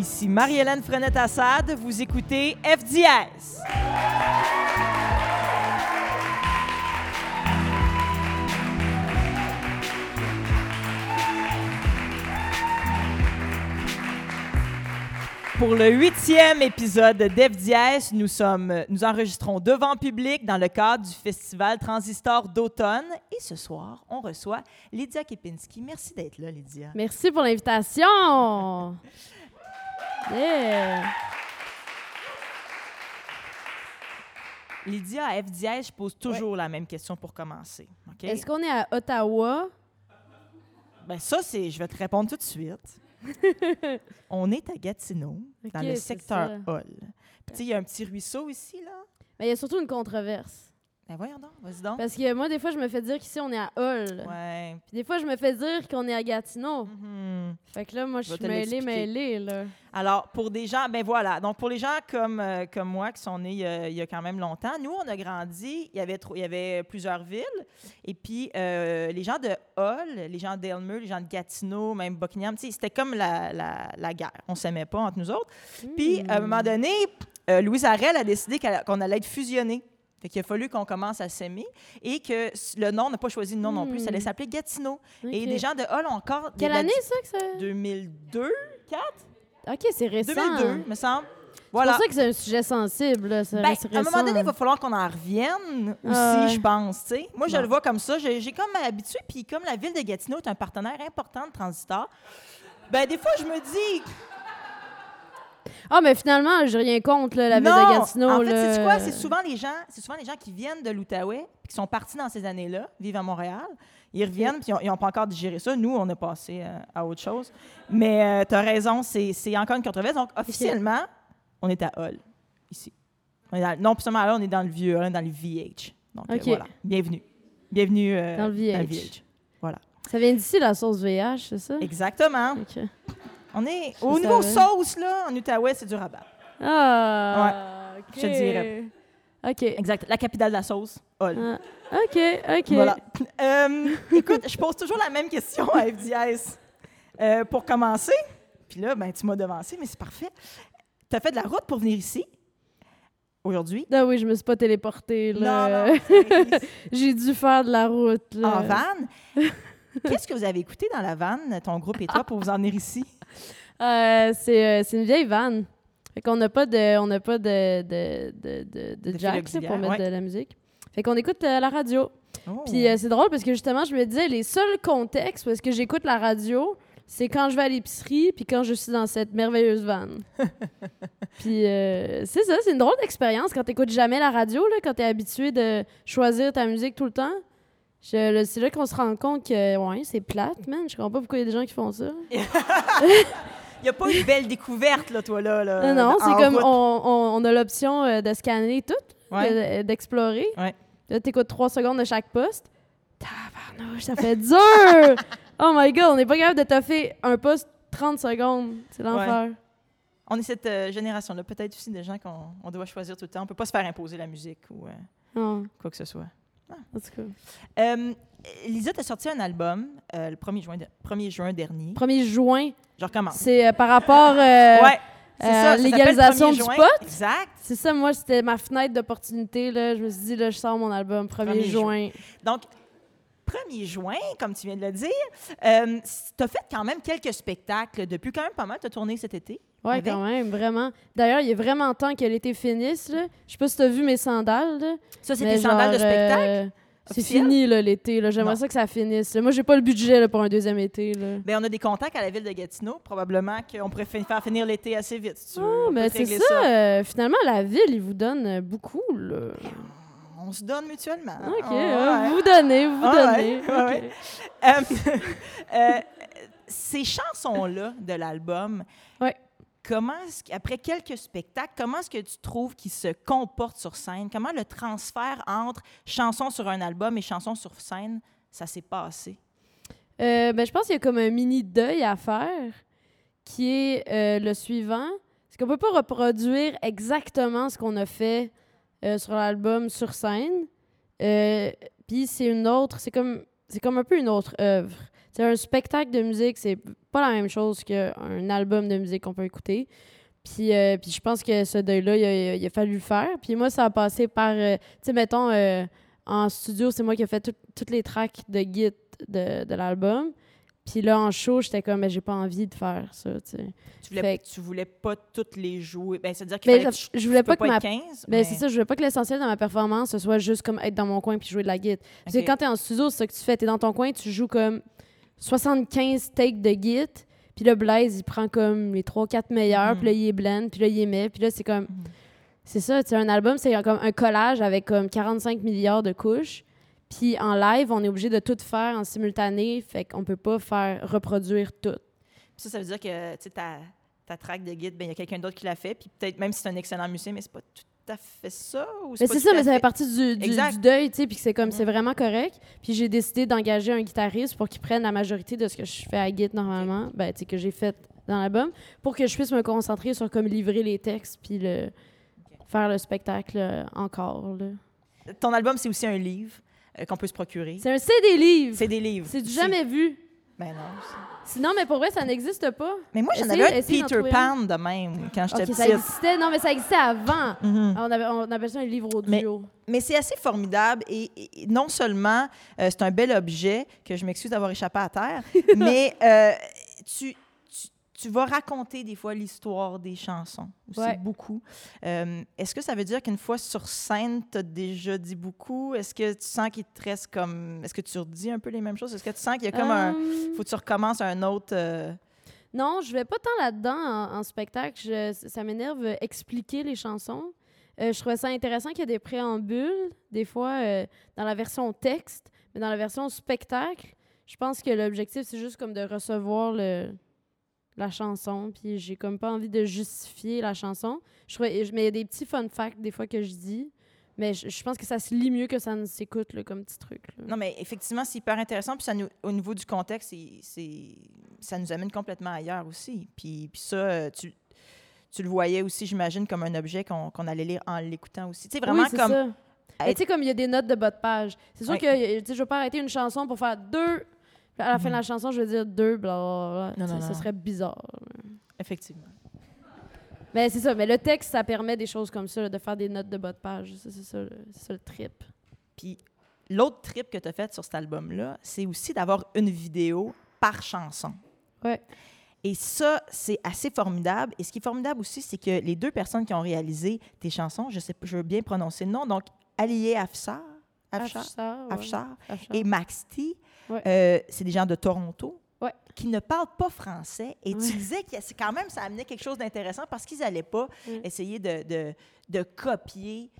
Ici Marie-Hélène Frenette-Assad, vous écoutez F dièse. Pour le huitième épisode d'F dièse, nous, sommes, nous enregistrons devant public dans le cadre du festival Transistor d'automne. Et ce soir, on reçoit Lydia Kepinski. Merci d'être là, Lydia. Merci pour l'invitation. Yeah. Lydia, à F dièse, je pose toujours la même question pour commencer. Est-ce qu'on est à Ottawa? Ben ça, c'est, je vais te répondre tout de suite. on est à Gatineau, dans le secteur. Hall. Puis, tu sais, il y a un petit ruisseau ici, là. Ben, il y a surtout une controverse. Ben voyons donc, vas-y donc. Parce que moi, des fois, je me fais dire qu'ici, on est à Hull. Ouais. Puis des fois, je me fais dire qu'on est à Gatineau. Fait que là, moi, je suis mêlée, mêlée, là. Alors, pour des gens, ben voilà. Donc, pour les gens comme, euh, comme moi qui sont nés euh, il y a quand même longtemps, nous, on a grandi, il y avait, trop- il y avait plusieurs villes. Et puis, euh, les gens de Hull, les gens d'Elmer, les gens de Gatineau, même Buckingham, c'était comme la, la, la guerre. On s'aimait pas entre nous autres. Puis, à un moment donné, euh, Louise Arel a décidé qu'on allait être fusionnés. Fait qu'il a fallu qu'on commence à s'aimer et que le nom, on n'a pas choisi le nom non plus, ça allait Hmm. s'appeler Gatineau. Et les gens de Hull ont encore... Quelle année, ça, que ça? 2002, 4? OK, c'est récent. 2002, me semble. C'est Voilà. pour ça que c'est un sujet sensible, là. ça Ben, à un moment donné, il va falloir qu'on en revienne aussi, Ah ouais. je pense. Moi, je le vois comme ça. J'ai comme habitué, puis comme la ville de Gatineau est un partenaire important de Transistor, ben des fois, je me dis... Ah, mais finalement, j'ai rien contre, là, la ville de Gatineau. En fait, là. c'est quoi? C'est souvent les gens, souvent les gens qui viennent de l'Outaouais, qui sont partis dans ces années-là, vivent à Montréal. Ils reviennent, puis ils n'ont pas encore digéré ça. Nous, on est passé euh, à autre chose. Mais tu as raison, c'est encore une controverse. Donc, officiellement, on est à Hull, ici. On est dans- non, plus seulement là, on est dans le vieux, on est dans le VH. Donc, euh, voilà. Bienvenue. Bienvenue euh, Dans le VH. Voilà. Ça vient d'ici, la sauce VH, c'est ça? Exactement. On est Je au niveau savais. sauce, là, en Outaouais, c'est du rabat. Ah, OK. je te dirais. OK. Exact. La capitale de la sauce, Hull. Ah, OK, OK. Voilà. Euh, écoute, je pose toujours la même question à FDS. Euh, pour commencer, puis là, ben, tu m'as devancé, mais c'est parfait. Tu as fait de la route pour venir ici, aujourd'hui? Ah oui, je me suis pas téléportée, là. Non, J'ai dû faire de la route, là. en van? Qu'est-ce que vous avez écouté dans la van, ton groupe et toi, pour vous en venir ici? Euh, c'est, euh, c'est une vieille vanne. Fait qu'on n'a pas de, on n'a pas de, de, de, de, de jack là, pour mettre ouais. de la musique. Fait qu'on écoute euh, la radio. Oh. Puis euh, c'est drôle parce que justement, je me disais, les seuls contextes où est-ce que j'écoute la radio, c'est quand je vais à l'épicerie puis quand je suis dans cette merveilleuse vanne. puis euh, c'est ça, c'est une drôle d'expérience quand t'écoutes jamais la radio, là, quand t'es habitué de choisir ta musique tout le temps. C'est là qu'on se rend compte que, ouais, c'est plate, man. Je comprends pas pourquoi il y a des gens qui font ça. Il n'y a pas une belle découverte, là, toi, là. là Non, non, c'est comme on, on- on a l'option euh, de scanner tout, Ouais. de- d'explorer. Ouais. Là, t'écoutes trois secondes de chaque poste. Tabarnouche, ça fait dur! oh my god, on n'est pas capable de toffer un poste 30 secondes. C'est l'enfer. On est cette euh, génération-là, peut-être aussi des gens qu'on on doit choisir tout le temps. On peut pas se faire imposer la musique ou euh, quoi que ce soit. En tout cas. Euh, Lisa, tu as sorti un album euh, le 1er juin, de- 1er juin dernier. 1er juin, Je recommence. c'est euh, par rapport. ouais, s'appelle légalisation 1er du juin. pot. Exact. C'est ça, moi, c'était ma fenêtre d'opportunité. là. Je me suis dit, là, je sors mon album 1er, 1er juin. Donc, 1er juin, comme tu viens de le dire, tu as fait quand même quelques spectacles depuis quand même pas mal. Tu as tourné cet été? Ouais, Avec? quand même, vraiment. D'ailleurs, il est vraiment temps que l'été finisse. Là. Je sais pas si tu as vu mes sandales. Là. Ça, c'est tes sandales de genre, spectacle? euh, c'est fini l'été. J'aimerais ça que ça finisse. Moi, j'ai pas le budget là, pour un deuxième été. Là. Ben, on a des contacts à la ville de Gatineau. Probablement qu'on pourrait fin- faire finir l'été assez vite, si tu veux. Ah, ben, c'est ça. euh, finalement, la ville, il vous donne euh, beaucoup. Là. On se donne mutuellement. OK, euh, ouais. vous donnez, vous donnez. ouais, ouais. Euh, euh, ces chansons-là de l'album. Comment après quelques spectacles, comment est-ce que tu trouves qu'ils se comportent sur scène? Comment le transfert entre chansons sur un album et chansons sur scène, ça s'est passé? Euh, ben, je pense qu'il y a comme un mini deuil à faire qui est euh, le suivant. C'est qu'on peut pas reproduire exactement ce qu'on a fait euh, sur l'album sur scène. Puis c'est une autre, c'est comme, c'est comme un peu une autre œuvre. C'est un spectacle de musique, c'est pas la même chose qu'un album de musique qu'on peut écouter. Puis, euh, puis je pense que ce deuil-là, il, a- il a fallu le faire. Puis moi, ça a passé par, euh, tu sais, mettons, euh, en studio, c'est moi qui ai fait tout- toutes les tracks de Git de, de l'album. Puis là, en show, j'étais comme, mais j'ai pas envie de faire ça, tu sais. Tu voulais, que- tu voulais pas toutes les jouer. Ben, c'est-à-dire qu'il Mais fallait je, que je voulais pas que ma être 15. Ben, c'est ça, je veux pas que l'essentiel de ma performance, ce soit juste comme être dans mon coin puis jouer de la guitare. Parce Ok. que quand t'es en studio, c'est ça que tu fais. T'es dans ton coin, tu joues comme 75 takes de guitare, puis là, Blaze, il prend comme les 3-4 meilleurs, puis là, il est blend, puis là, il émet, puis là, c'est comme... Mhm. C'est ça, tu un album, c'est comme un collage avec comme 45 milliards de couches. Puis en live, on est obligé de tout faire en simultané, fait qu'on peut pas faire reproduire tout. Ça, ça veut dire que tu sais, ta, ta track de guide, ben, il y a quelqu'un d'autre qui l'a fait. Puis peut-être même si c'est un excellent musicien, mais c'est pas tout à fait ça. Ou Mais c'est ça, mais ça fait- fait? partie du, du, Exact. du deuil, tu sais, puis c'est comme, c'est vraiment correct. Puis j'ai décidé d'engager un guitariste pour qu'il prenne la majorité de ce que je fais à Git normalement, ben, tu sais, que j'ai fait dans l'album, pour que je puisse me concentrer sur comme livrer les textes, puis le, faire le spectacle euh, encore. là. Ton album, c'est aussi un livre euh, qu'on peut se procurer. C'est un CD livre. C'est des livres. C'est du jamais vu. Ben non. Sinon, mais pour vrai, ça n'existe pas. Mais moi, j'en avais un Peter Pan de même quand j'étais Ok, ça petite. existait. Non, mais ça existait avant. Mhm. On, avait, on appelle ça un livre audio. Mais c'est assez formidable et non seulement euh, c'est un bel objet, que je m'excuse d'avoir échappé à terre, mais euh, tu, tu, vas raconter des fois l'histoire des chansons aussi Ouais. beaucoup. Euh, Est-ce que ça veut dire qu'une fois sur scène, tu as déjà dit beaucoup? Est-ce que tu sens qu'il te reste comme... Est-ce que tu redis un peu les mêmes choses? Est-ce que tu sens qu'il y a comme un... Euh, faut que tu recommences un autre... euh, Non, je vais pas tant là-dedans en, en spectacle. Je- ça m'énerve expliquer les chansons. Euh, je trouvais ça intéressant qu'il y ait des préambules, des fois dans la version texte, mais dans la version spectacle, je pense que l'objectif, c'est juste comme de recevoir le, la chanson, puis j'ai comme pas envie de justifier la chanson. Je trouvais, mais il y a des petits fun facts des fois que je dis, mais je, je pense que ça se lit mieux que ça ne s'écoute là, comme petit truc. là. Non, mais effectivement, c'est hyper intéressant. Puis ça nous- au niveau du contexte, c'est, c'est- ça nous amène complètement ailleurs aussi. Puis, puis ça, euh, tu, tu le voyais aussi, j'imagine, comme un objet qu'on, qu'on allait lire en l'écoutant aussi. Tu sais, vraiment oui, comme. ça. Tu sais, comme il y a des notes de bas de page. C'est sûr Ouais. que je vais pas arrêter une chanson pour faire deux. À la fin de Mhm. la chanson, je vais dire deux, blablabla. Non, non, non. serait bizarre. Effectivement. Mais c'est ça. Mais le texte, ça permet des choses comme ça, là, de faire des notes de bas de page. C'est ça, ça le trip. Puis l'autre trip que tu as fait sur cet album-là, c'est aussi d'avoir une vidéo par chanson. Ouais. Et ça, c'est assez formidable. Et ce qui est formidable aussi, c'est que les deux personnes qui ont réalisé tes chansons, je sais, je veux bien prononcer le nom, donc Alié Afshar, Afshar, Afshar, ouais. Afshar Afshar. et Max T, Ouais. euh, c'est des gens de Toronto Ouais. qui ne parlent pas français. Et Ouais. tu disais que c'est quand même, ça amenait quelque chose d'intéressant parce qu'ils n'allaient pas Ouais. essayer de, de, de copier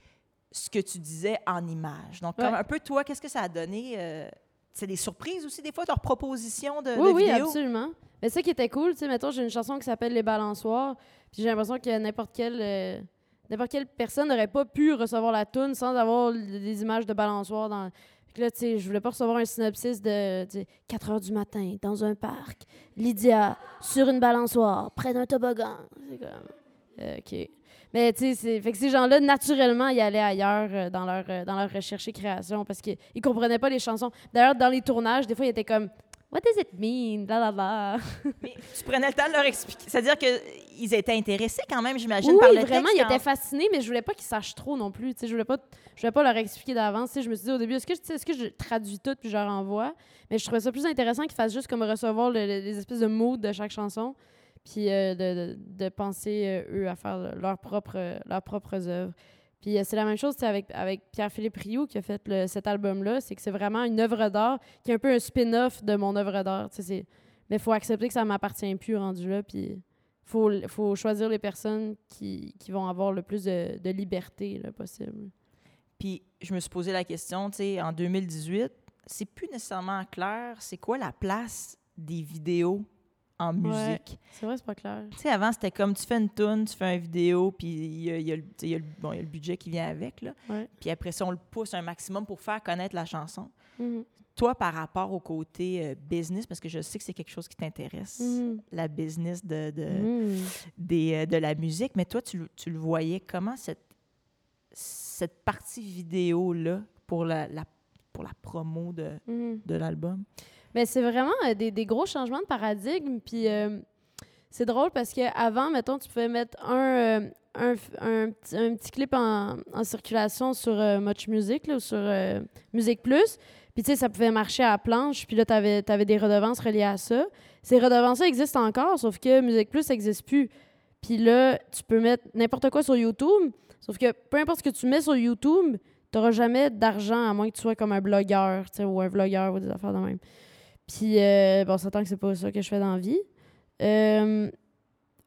ce que tu disais en images. Donc, comme un peu toi, qu'est-ce que ça a donné? euh, c'est des surprises aussi, des fois, leurs propositions de, Oui, de oui, vidéos? absolument. Mais ça qui était cool, tu sais, mettons, j'ai une chanson qui s'appelle Les Balançoires, puis j'ai l'impression que n'importe quelle, euh, n'importe quelle personne n'aurait pas pu recevoir la tune sans avoir des images de balançoires dans... Que là, tu je voulais pas recevoir un synopsis de tu sais, 4 heures du matin, dans un parc, Lydia, sur une balançoire, près d'un toboggan. C'est comme... euh, OK. Mais tu sais, fait que ces gens-là, naturellement, ils allaient ailleurs euh, dans, leur, euh, dans leur recherche et création parce qu'ils ils comprenaient pas les chansons. D'ailleurs, dans les tournages, des fois, ils étaient comme What does it mean? La la la. Mais tu prenais le temps de leur expliquer. C'est-à-dire qu'ils étaient intéressés quand même, j'imagine, Oui, par oui, le vraiment, texte. ils quand- étaient fascinés, mais je voulais pas qu'ils sachent trop non plus. Tu sais, je voulais pas, je voulais pas leur expliquer d'avance. Tu sais, Je me suis dit au début, est-ce que, tu sais, que je traduis tout puis je leur envoie? Mais je trouvais ça plus intéressant qu'ils fassent juste comme recevoir le- le- les espèces de moods de chaque chanson, puis euh, de, de- de penser, euh, eux, à faire le- leurs propres, leurs propres œuvres. Puis euh, c'est la même chose avec, avec Pierre-Philippe Rioux qui a fait cet album-là. C'est que c'est vraiment une œuvre d'art qui est un peu un spin-off de mon œuvre d'art. Mais il faut accepter que ça m'appartient plus rendu là. Puis faut, faut choisir les personnes qui, qui vont avoir le plus de, de liberté là, possible. Puis je me suis posé la question, tu sais, en 2018, c'est plus nécessairement clair, c'est quoi la place des vidéos en musique? C'est vrai, c'est pas clair. Tu sais, avant, c'était comme tu fais une tune, tu fais une vidéo, puis il y a, y a le- tu sais, il y a le, bon, il y a le budget qui vient avec, là. Puis après ça, on le pousse un maximum pour faire connaître la chanson. Mhm. Toi, par rapport au côté euh, business, parce que je sais que c'est quelque chose qui t'intéresse, Mhm. la business de, de, Mhm. des, euh, de la musique, mais toi, tu, le- tu le voyais comment cette, cette partie vidéo-là pour la, la- pour pour la promo de, Mhm. de l'album? Ben, c'est vraiment euh, des, gros changements de paradigme. Puis euh, c'est drôle parce qu'avant, mettons, tu pouvais mettre un, euh, un, un petit, clip en, circulation sur Much Music là, ou sur Musique Plus. Puis tu sais, ça pouvait marcher à la planche. Puis là, tu avais, des redevances reliées à ça. Ces redevances-là existent encore, sauf que Musique Plus n'existe plus. Puis là, tu peux mettre n'importe quoi sur YouTube. Sauf que peu importe ce que tu mets sur YouTube, tu n'auras jamais d'argent à moins que tu sois comme un blogueur ou un vlogueur ou des affaires de même. Puis, euh, bon, on s'entend que c'est pas ça que je fais dans la vie. Euh,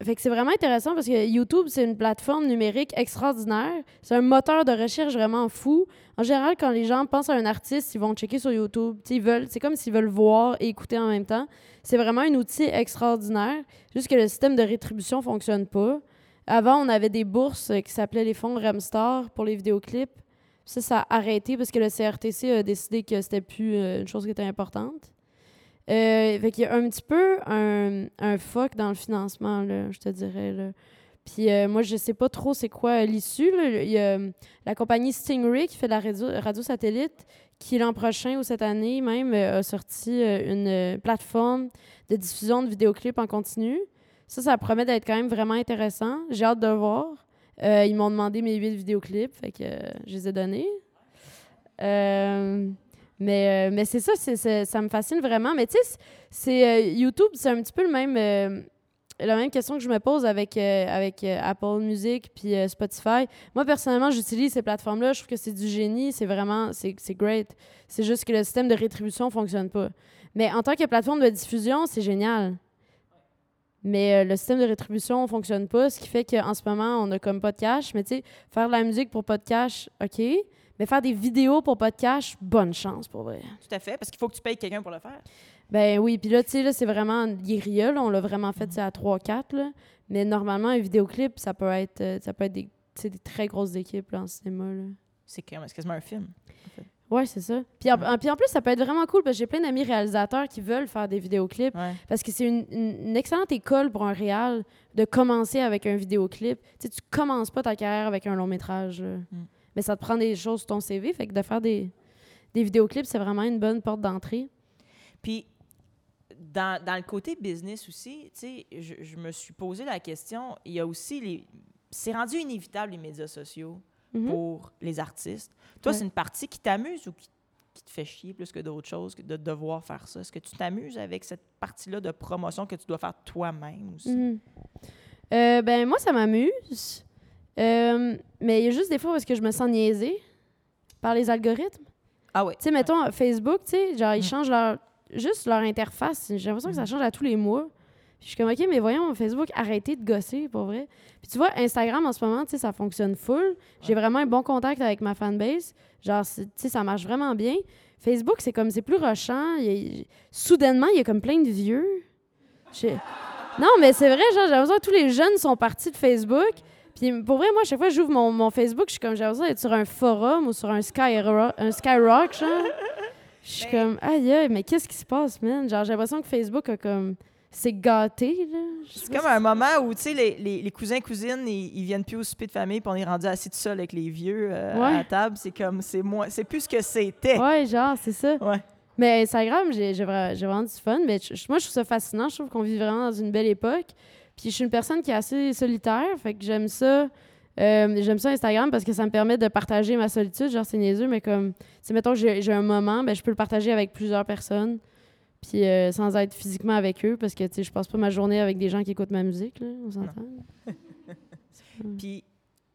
fait que c'est vraiment intéressant parce que YouTube, c'est une plateforme numérique extraordinaire. C'est un moteur de recherche vraiment fou. En général, quand les gens pensent à un artiste, ils vont checker sur YouTube. Tu sais, Ils veulent, c'est comme s'ils veulent voir et écouter en même temps. C'est vraiment un outil extraordinaire. Juste que le système de rétribution fonctionne pas. Avant, on avait des bourses qui s'appelaient les fonds Remstar pour les vidéoclips. Ça, ça a arrêté parce que le CRTC a décidé que c'était plus euh, une chose qui était importante. Euh, fait qu'il y a un petit peu un, un fuck dans le financement, là, je te dirais. Là. Puis euh, moi, je sais pas trop c'est quoi euh, l'issue. Il y a euh, la compagnie Stingray qui fait de la radio, satellite qui, l'an prochain ou cette année même, a sorti une plateforme de diffusion de vidéoclips en continu. Ça, ça promet d'être quand même vraiment intéressant. J'ai hâte de voir. Ils m'ont demandé mes huit vidéoclips, fait que je les ai donnés. Mais, euh, mais c'est ça, ça me fascine vraiment. Mais tu sais, c'est- euh, YouTube, c'est un petit peu le même, euh, la même question que je me pose avec, avec Apple Music puis Spotify. Moi, personnellement, j'utilise ces plateformes-là. Je trouve que c'est du génie. C'est vraiment, c'est, great. C'est juste que le système de rétribution fonctionne pas. Mais en tant que plateforme de diffusion, c'est génial. Mais le système de rétribution fonctionne pas, ce qui fait qu'en ce moment, on a comme pas de cash. Mais tu sais, faire de la musique pour pas de cash, OK. Mais faire des vidéos pour cash, bonne chance pour vrai. Tout à fait, parce qu'il faut que tu payes quelqu'un pour le faire. Ben oui, puis là, tu sais, là, c'est vraiment guérilla. On l'a vraiment fait, à 3-4, là. Mais normalement, un vidéoclip, ça peut être, euh, ça peut être des, des très grosses équipes, là, en cinéma. C'est quasiment un film. Ouais, c'est ça. Puis en, en- puis en plus, ça peut être vraiment cool parce que j'ai plein d'amis réalisateurs qui veulent faire des vidéoclips Ouais. parce que c'est une, une- une excellente école pour un réal de commencer avec un vidéoclip. Tu sais, tu commences pas ta carrière avec un long métrage, là. Mm. Mais ça te prend des choses sur ton CV. Fait que de faire des, des vidéoclips, c'est vraiment une bonne porte d'entrée. Puis, dans, dans le côté business aussi, tu sais, je, je me suis posé la question, il y a aussi les... C'est rendu inévitable, les médias sociaux, Mhm. pour les artistes. Toi, Ouais. c'est une partie qui t'amuse ou qui, qui te fait chier plus que d'autres choses, que de devoir faire ça? Est-ce que tu t'amuses avec cette partie-là de promotion que tu dois faire toi-même aussi? Mhm. Euh, ben, moi, ça m'amuse. Euh, mais il y a juste des fois parce que je me sens niaisée par les algorithmes. Ah oui. Tu sais, mettons, Facebook, tu sais, genre, ils Mm. changent leur, juste leur interface. J'ai l'impression que ça Mm. change à tous les mois. Puis je suis comme, OK, mais voyons, Facebook, arrêtez de gosser, pour vrai. Puis tu vois, Instagram, en ce moment, tu sais, ça fonctionne full. J'ai vraiment un bon contact avec ma fanbase. Genre, tu sais, ça marche vraiment bien. Facebook, c'est comme, c'est plus rushant. Il a- soudainement, il y a comme plein de vieux. Non, mais c'est vrai, genre, j'ai l'impression que tous les jeunes sont partis de Facebook. Puis pour vrai, moi, à chaque fois que j'ouvre mon, mon Facebook, je suis comme, j'ai l'impression d'être sur un forum ou sur un, Skyro un Skyrock, genre. Je suis comme, aïe, aïe, mais qu'est-ce qui se passe, man? Genre, j'ai l'impression que Facebook a comme. C'est gâté, là. C'est comme un moment où, tu sais, les, les, les cousins, cousines, ils, ils viennent plus au souper de famille, puis on est rendu assis tout seul avec les vieux euh, Ouais. à la table. C'est comme, c'est moins, c'est plus ce que c'était. Ouais, genre, c'est ça. Ouais. Mais Instagram, j'ai j'ai vra- j'ai vraiment du fun. Mais moi, je trouve ça fascinant. Je trouve qu'on vit vraiment dans une belle époque. Puis je suis une personne qui est assez solitaire. Fait que j'aime ça. Euh, j'aime ça Instagram parce que ça me permet de partager ma solitude. Genre, c'est niaiseux, mais comme, si mettons j'ai un moment, ben, je peux le partager avec plusieurs personnes. Puis euh, sans être physiquement avec eux, parce que, tu sais, je passe pas ma journée avec des gens qui écoutent ma musique, là, on s'entend. Puis,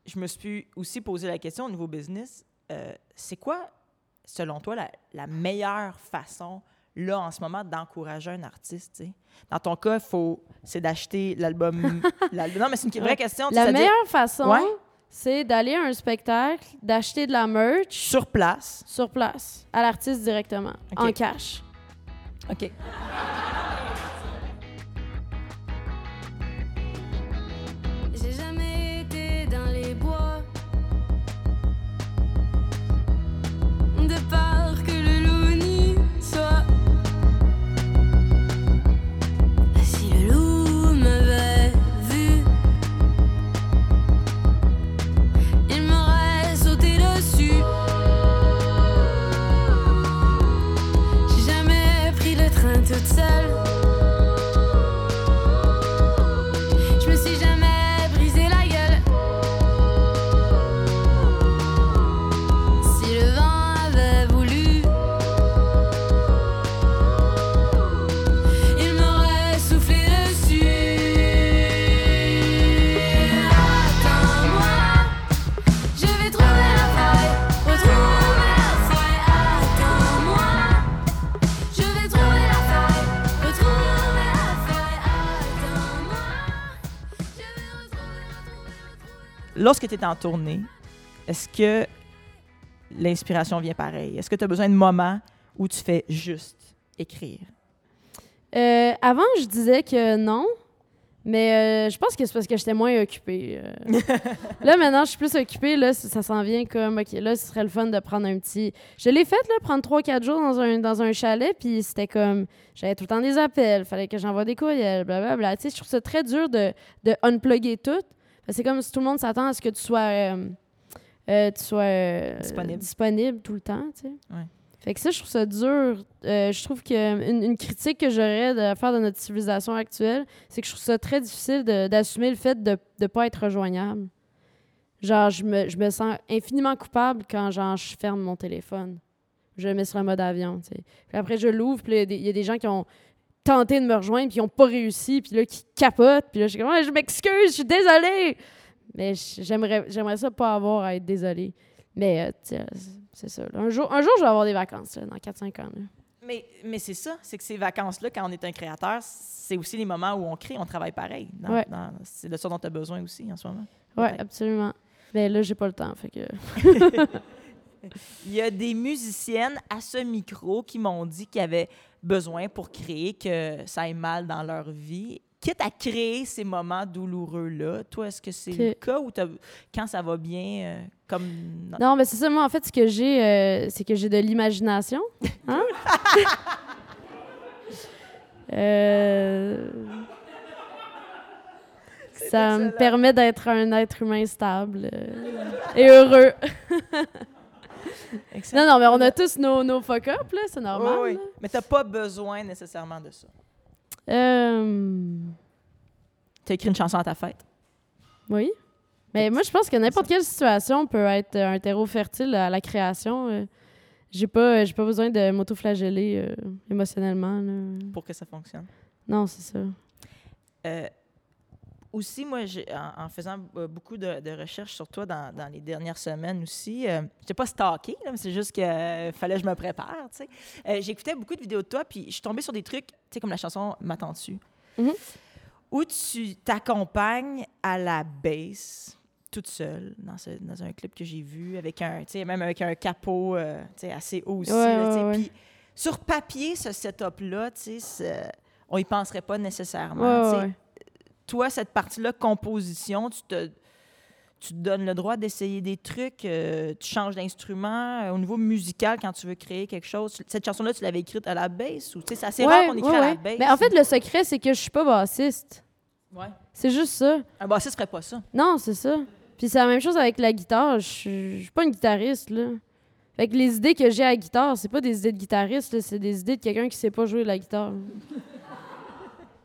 je me suis aussi posé la question au niveau business. euh, c'est quoi, selon toi, la, la meilleure façon, là, en ce moment, d'encourager un artiste? tu sais? Dans ton cas, faut, c'est d'acheter l'album. non, mais c'est une vraie Ouais. question. La meilleure façon, Ouais. c'est d'aller à un spectacle, d'acheter de la merch Sur place. sur place, à l'artiste directement, en cash. OK. Lorsque tu es en tournée, est-ce que l'inspiration vient pareil? Est-ce que tu as besoin de moments où tu fais juste écrire? Euh, avant, je disais que non. Mais euh, je pense que c'est parce que j'étais moins occupée. euh. là, maintenant, je suis plus occupée. Là, ça, s'en vient comme, OK, là, ce serait le fun de prendre un petit... Je l'ai fait, là, prendre 3-4 jours dans un, dans un chalet, puis c'était comme... J'avais tout le temps des appels, fallait que j'envoie des courriels, blablabla. Tu sais, je trouve ça très dur de, de unplugger tout. C'est comme si tout le monde s'attend à ce que tu sois... euh, euh, tu sois euh, Disponible. disponible tout le temps, tu sais. Ouais. Fait que ça, je trouve ça dur. Je trouve que une, critique que j'aurais de faire de notre civilisation actuelle, c'est que je trouve ça très difficile d'assumer le fait de ne pas être rejoignable. Genre, je me, je me sens infiniment coupable quand genre, je ferme mon téléphone. Je le mets sur le mode avion, tu sais. Puis après, je l'ouvre, puis y il y, a des gens qui ont tenté de me rejoindre, puis ils n'ont pas réussi, puis là, qui capotent, puis là, je suis comme, je m'excuse, je suis désolée! Mais j'aimerais j'aimerais ça pas avoir à être désolée. Mais, euh, c'est ça. là. Un jour, un jour, je vais avoir des vacances, là, dans 4-5 ans. là. Mais, mais c'est ça, c'est que ces vacances-là, quand on est un créateur, c'est aussi les moments où on crée, on travaille pareil. Ouais. c'est de ça dont tu as besoin aussi en ce moment. Peut-être. absolument. Mais là, j'ai pas le temps, fait que... Il y a des musiciennes à ce micro qui m'ont dit qu'ils avaient besoin pour créer que ça aille mal dans leur vie. Quitte à créer ces moments douloureux-là, toi, est-ce que c'est le cas ou quand ça va bien, euh, comme... Non, mais c'est ça, moi, en fait, ce que j'ai, euh, c'est que j'ai de l'imagination. Hein? Euh, Ça me permet d'être un être humain stable et heureux. Excellent. Non, non, mais on a tous nos, nos fuck-up, là, c'est normal. Oui, oui. là. Mais t'as pas besoin nécessairement de ça. Euh, Tu as écrit une chanson à ta fête. oui. Mais moi, je pense que n'importe quelle situation peut être un terreau fertile à la création. euh. J'ai pas, j'ai pas besoin de m'auto-flageller euh, émotionnellement. là. pour que ça fonctionne. Non, c'est ça. Euh, aussi, moi, en, en faisant euh, beaucoup de, de recherches sur toi dans, dans les dernières semaines aussi, euh, je pas stalké, là, mais c'est juste qu'il fallait que je me prépare, tu sais. Euh, J'écoutais beaucoup de vidéos de toi, puis je suis tombée sur des trucs, tu sais, comme la chanson « M'attends-tu? Mhm. où tu t'accompagnes à la bass toute seule dans, ce- dans un clip que j'ai vu, avec un, tu sais, même avec un capot euh, tu sais, assez haut aussi. Ouais, là, ouais. Puis sur papier, ce setup-là, tu sais, on y penserait pas nécessairement. Ouais, tu sais ouais. Toi, cette partie-là, composition, tu te, tu te donnes le droit d'essayer des trucs, euh, tu changes d'instrument. euh, au niveau musical, quand tu veux créer quelque chose, tu- cette chanson-là, tu l'avais écrite à la basse ou tu sais, c'est assez rare Ouais, qu'on écrit ouais, à la ouais. basse. Mais en fait, le secret, c'est que je suis pas bassiste. ouais. C'est juste ça. un bassiste ferait pas ça. Non, c'est ça. Puis c'est la même chose avec la guitare. Je suis pas une guitariste, là. Fait que les idées que j'ai à la guitare, c'est pas des idées de guitariste, c'est des idées de quelqu'un qui sait pas jouer de la guitare.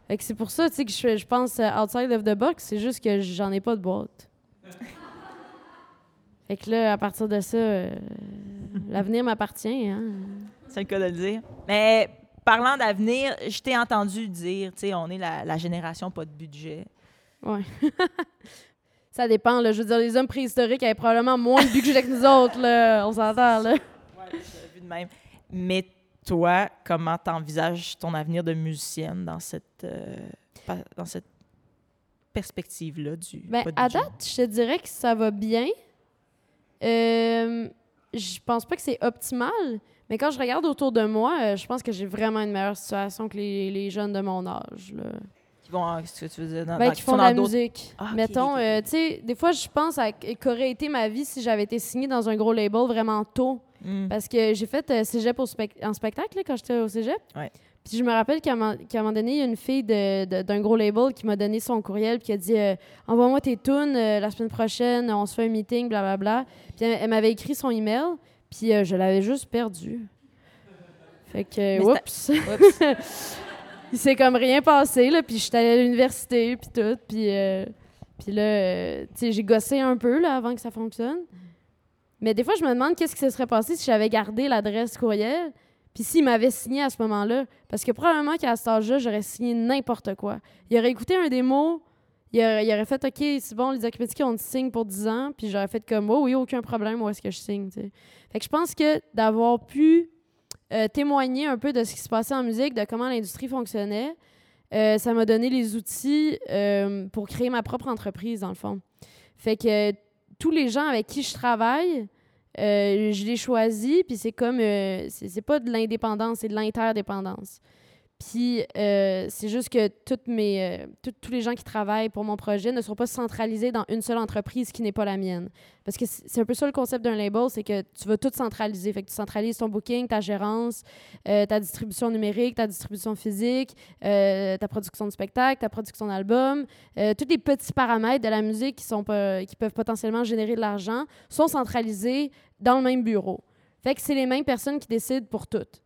Fait que c'est pour ça, tu sais, que je, je pense euh, outside of the box, c'est juste que j'en ai pas de boîte. fait que là, à partir de ça, euh, l'avenir m'appartient, hein. C'est le cas de le dire. Mais parlant d'avenir, je t'ai entendu dire, tu sais, on est la, la génération pas de budget. Ouais. ça dépend, là. Je veux dire, les hommes préhistoriques avaient probablement moins de budget que nous autres, là. On s'entend, là. Ouais, vu de même. Mais toi, comment t'envisages ton avenir de musicienne dans cette, euh, pa- dans cette perspective-là du Ben, à date, je te dirais que ça va bien. Euh, je pense pas que c'est optimal, mais quand je regarde autour de moi, euh, je pense que j'ai vraiment une meilleure situation que les, les jeunes de mon âge. Là. Qui vont, qu'est-ce que tu veux dire? Dans, Ben, dans- qui sont font de la musique. Ah, Mettons, euh, tu sais, des fois, je pense à qu'aurait été ma vie si j'avais été signée dans un gros label vraiment tôt. Hmm. Parce que j'ai fait euh, cégep au spec- en spectacle là, quand j'étais au cégep. Ouais. Puis je me rappelle qu'à un moment qu'à un moment donné, il y a une fille d'un gros label qui m'a donné son courriel puis qui a dit euh, Envoie-moi tes tunes euh, la semaine prochaine, on se fait un meeting, blablabla. Puis elle, elle m'avait écrit son email, puis euh, je l'avais juste perdu. Fait que, oups! Il s'est comme rien passé, là, puis j'étais allée à l'université, puis tout, puis... puis là, tu sais, j'ai gossé un peu, là, avant que ça fonctionne. Mais des fois, je me demande qu'est-ce qui se serait passé si j'avais gardé l'adresse courriel, puis s'il m'avait signé à ce moment-là. Parce que probablement qu'à cet âge-là, j'aurais signé n'importe quoi. Il aurait écouté un il aurait, il aurait fait « OK, c'est bon, les Archimétiques, on signe pour 10 ans », puis j'aurais fait comme « Oh oui, aucun problème, où est-ce que je signe? ». Fait que je pense que d'avoir pu euh, témoigner un peu de ce qui se passait en musique, de comment l'industrie fonctionnait, euh, ça m'a donné les outils euh, pour créer ma propre entreprise, dans le fond. Fait que tous les gens avec qui je travaille, euh, je les choisis, puis c'est comme. euh, c'est pas de l'indépendance, c'est de l'interdépendance. Puis euh, c'est juste que euh, tous les gens qui travaillent pour mon projet ne sont pas centralisés dans une seule entreprise qui n'est pas la mienne. Parce que c'est un peu ça le concept d'un label, c'est que tu vas tout centraliser. Fait que tu centralises ton booking, ta gérance, euh, ta distribution numérique, ta distribution physique, ta production de spectacle, ta production d'album. Tous les petits paramètres de la musique qui, qui peuvent potentiellement générer de l'argent sont centralisés dans le même bureau. Fait que c'est les mêmes personnes qui décident pour toutes.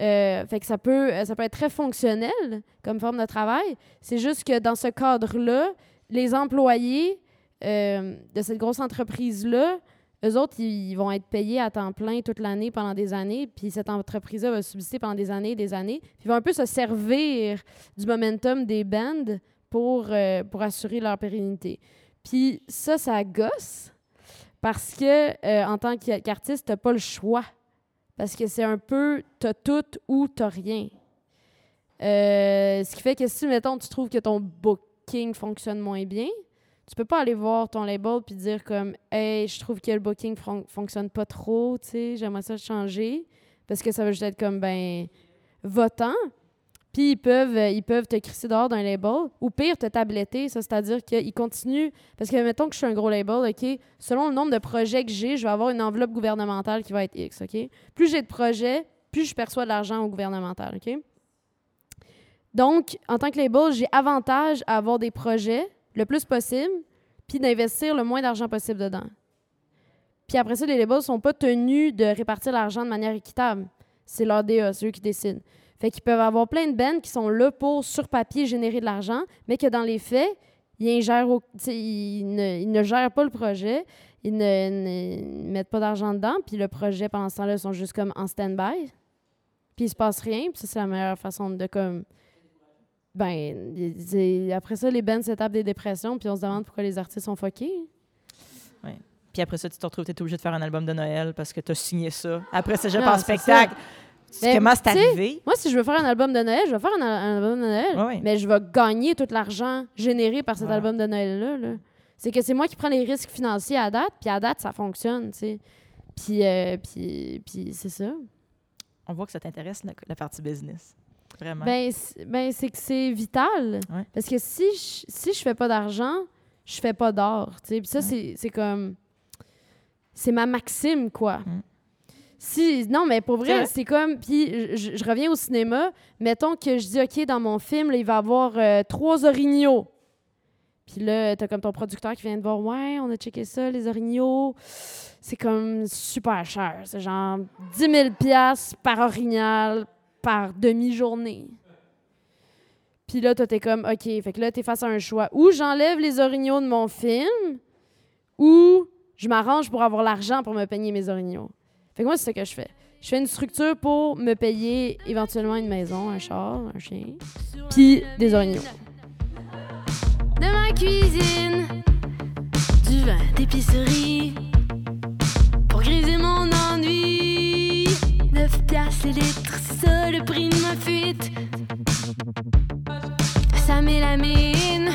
Euh, fait que ça peut, euh, ça peut être très fonctionnel comme forme de travail. C'est juste que dans ce cadre-là, les employés euh, de cette grosse entreprise-là, eux autres, ils, vont être payés à temps plein toute l'année pendant des années, puis cette entreprise-là va subsister pendant des années et des années. Puis ils vont un peu se servir du momentum des bands pour, pour assurer leur pérennité. Puis ça, ça gosse parce que en tant qu'a- qu'artiste, t'as pas le choix. Parce que c'est un peu t'as tout ou t'as rien. Euh, ce qui fait que si, mettons, tu trouves que ton booking fonctionne moins bien, tu peux pas aller voir ton label puis dire comme Hey, je trouve que le booking fon- fonctionne pas trop, tu sais, j'aimerais ça changer. Parce que ça va juste être comme ben votant. Puis ils peuvent, euh, ils peuvent te crisser dehors d'un label. Ou pire, te tabletter. C'est-à-dire qu'ils continuent. Parce que, mettons que je suis un gros label, OK? Selon le nombre de projets que j'ai, je vais avoir une enveloppe gouvernementale qui va être X, OK? Plus j'ai de projets, plus je perçois de l'argent au gouvernemental, OK? Donc, en tant que label, j'ai avantage à avoir des projets le plus possible, puis d'investir le moins d'argent possible dedans. Puis après ça, les labels sont pas tenus de répartir l'argent de manière équitable. C'est leur DA, c'est eux qui décident. Fait qu'ils peuvent avoir plein de bands qui sont là pour, sur papier, générer de l'argent, mais que dans les faits, ils, ingèrent au- ils, ne, ils ne gèrent pas le projet, ils ne, ne mettent pas d'argent dedans, puis le projet, pendant ce temps-là, ils sont juste comme en stand-by. Puis il se passe rien, puis ça, c'est la meilleure façon de comme. Ben, après ça, les bands se tapent des dépressions, puis on se demande pourquoi les artistes sont fuckés. Puis après ça, tu te retrouves, tu es obligé de faire un album de Noël parce que tu as signé ça. Après ça, je pas spectacle. Mais, Comment c'est arrivé? Moi, si je veux faire un album de Noël, je vais faire un, un album de Noël. Mais je vais gagner tout l'argent généré par cet Voilà. album de Noël-là. là. C'est que c'est moi qui prends les risques financiers à date, puis à date, ça fonctionne, tu sais. Puis, euh, puis, puis c'est ça. On voit que ça t'intéresse, la, la partie business. Vraiment. Ben, c'est- ben, c'est que c'est vital. Ouais. Parce que si je, si je fais pas d'argent, je fais pas tu sais. Puis ça, Ouais. c'est- c'est comme... C'est ma maxime, quoi. Mm. Si, non, mais pour vrai, c'est comme. Puis je, je reviens au cinéma. Mettons que je dis, OK, dans mon film, là, il va y avoir euh, trois orignaux. Puis là, t'as comme ton producteur qui vient de voir, ouais, on a checké ça, les orignaux. C'est comme super cher. C'est genre 10 000 piastres par orignal par demi-journée. Puis là, toi, t'es comme, OK, fait que là, t'es face à un choix. Ou j'enlève les orignaux de mon film, ou je m'arrange pour avoir l'argent pour me payer mes orignaux. Fait que moi, c'est ce que je fais. Je fais une structure pour me payer éventuellement une maison, un char, un chien, puis des orignaux. De ma cuisine, du vin d'épicerie, pour griser mon ennui. 9 piastres les litres, ça le prix de ma fuite. Ça met la mine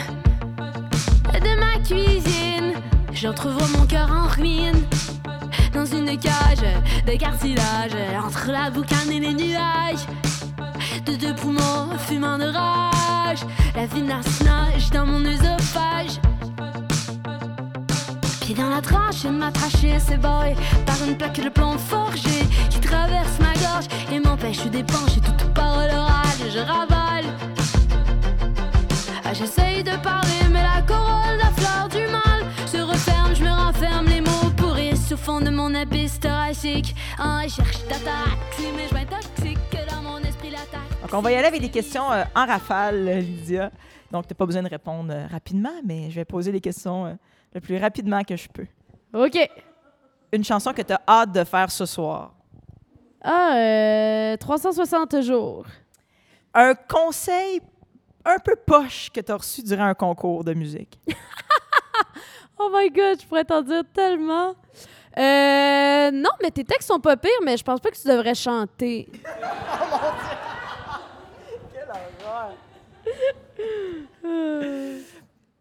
de ma cuisine. J'entrevois mon cœur en ruine. Dans une cage de cartilage entre la boucane et les nuages. De deux poumons fumant de rage. La vinasse nage dans mon œsophage. Puis dans la tranche, une m'attacher c'est boy par une plaque de plomb forgé qui traverse ma gorge et m'empêche d'épancher toute parole orale. Je. Cherche que dans mon esprit. Donc, on va y aller avec des questions euh, en rafale, euh, Lydia. Donc, tu n'as pas besoin de répondre euh, rapidement, mais je vais poser les questions euh, le plus rapidement que je peux. OK. Une chanson que tu as hâte de faire ce soir. Ah, euh, 360 jours. Un conseil un peu poche que tu as reçu durant un concours de musique. Oh my god, je pourrais t'en dire tellement. Euh, non, mais tes textes sont pas pires, mais je pense pas que tu devrais chanter.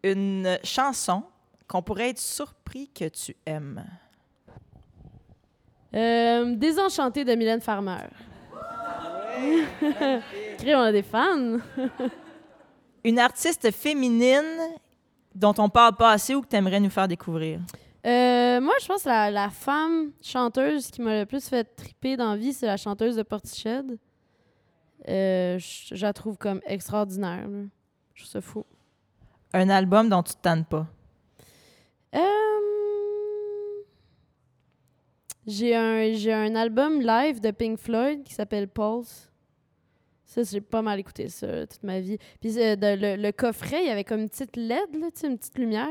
Une chanson qu'on pourrait être surpris que tu aimes. Euh, Désenchanté de Mylène Farmer. Crée, on a des fans. Une artiste féminine dont on parle pas assez ou que tu aimerais nous faire découvrir? Euh, moi, je pense que la, la femme chanteuse qui m'a le plus fait triper dans la vie, c'est la chanteuse de Portiched. Euh, je, je la trouve comme extraordinaire. là. Je trouve ça fou. Un album dont tu te tannes pas? Euh, J'ai un, j'ai un album live de Pink Floyd qui s'appelle Pulse. Ça, j'ai pas mal écouté ça toute ma vie. Puis euh, de- le, le coffret, il y avait comme une petite LED, là, une petite lumière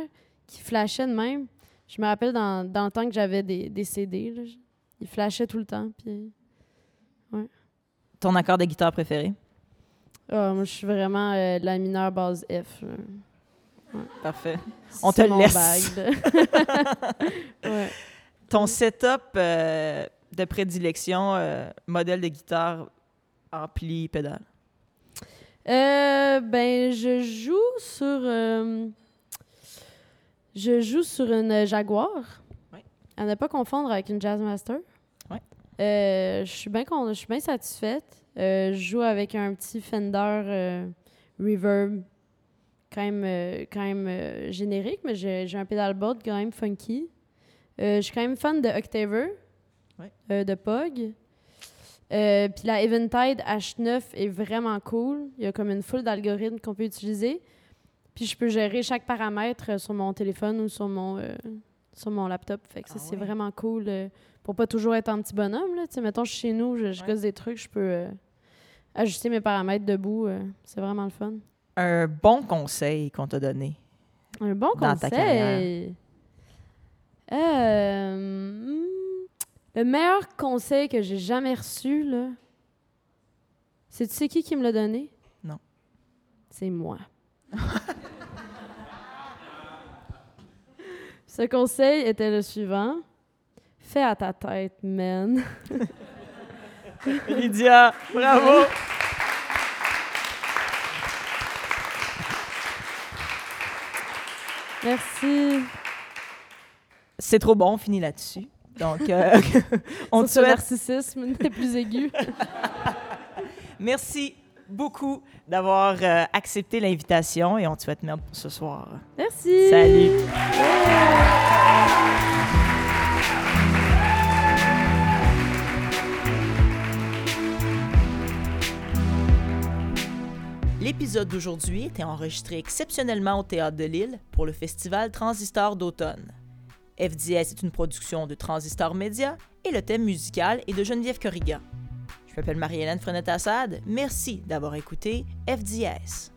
qui flashait de même. Je me rappelle dans, dans le temps que j'avais des, des CD, là, il flashait tout le temps. Puis, Ton accord de guitare préféré? Ah, moi, je suis vraiment euh, la mineure base F. Parfait. On te mon laisse. bag, ouais. Ton setup euh, de prédilection, euh, modèle de guitare, ampli, pédale? Euh, ben, je joue sur. Je joue sur une Jaguar. Ouais. À ne pas confondre avec une Jazzmaster. Ouais. Euh, je suis bien satisfaite. Euh, je joue avec un petit Fender euh, Reverb, quand même, quand même générique, mais j'ai un pedalboard quand même funky. Je suis quand même fan de Octaver, Ouais. de Pog. Puis la Eventide H9 est vraiment cool. Il y a comme une foule d'algorithmes qu'on peut utiliser. Puis je peux gérer chaque paramètre euh, sur mon téléphone ou sur mon, euh, sur mon laptop. Fait que ça, Ah c'est vraiment cool euh, pour pas toujours être en petit bonhomme. Là. Mettons, je suis chez nous, je, je Ouais. gosse des trucs, je peux euh, ajuster mes paramètres debout. c'est vraiment le fun. Un bon conseil qu'on t'a donné. Un bon Dans ta conseil? Hmm, le meilleur conseil que j'ai jamais reçu, là, c'est tu sais qui qui me l'a donné? Non. C'est moi. Ce conseil était le suivant. Fais à ta tête, man. Lydia, bravo! Merci. C'est trop bon, on finit là-dessus. Donc, euh, on te souhaite narcissisme des plus aigus. merci beaucoup d'avoir euh, accepté l'invitation et on te souhaite merde pour ce soir. Merci. Salut! L'épisode d'aujourd'hui était enregistré exceptionnellement au Théâtre de Lille pour le festival Transistor d'automne. FDS est une production de Transistor Média et le thème musical est de Geneviève Corrigan. Je m'appelle Marie-Hélène Frenette-Assad. Merci d'avoir écouté FDS.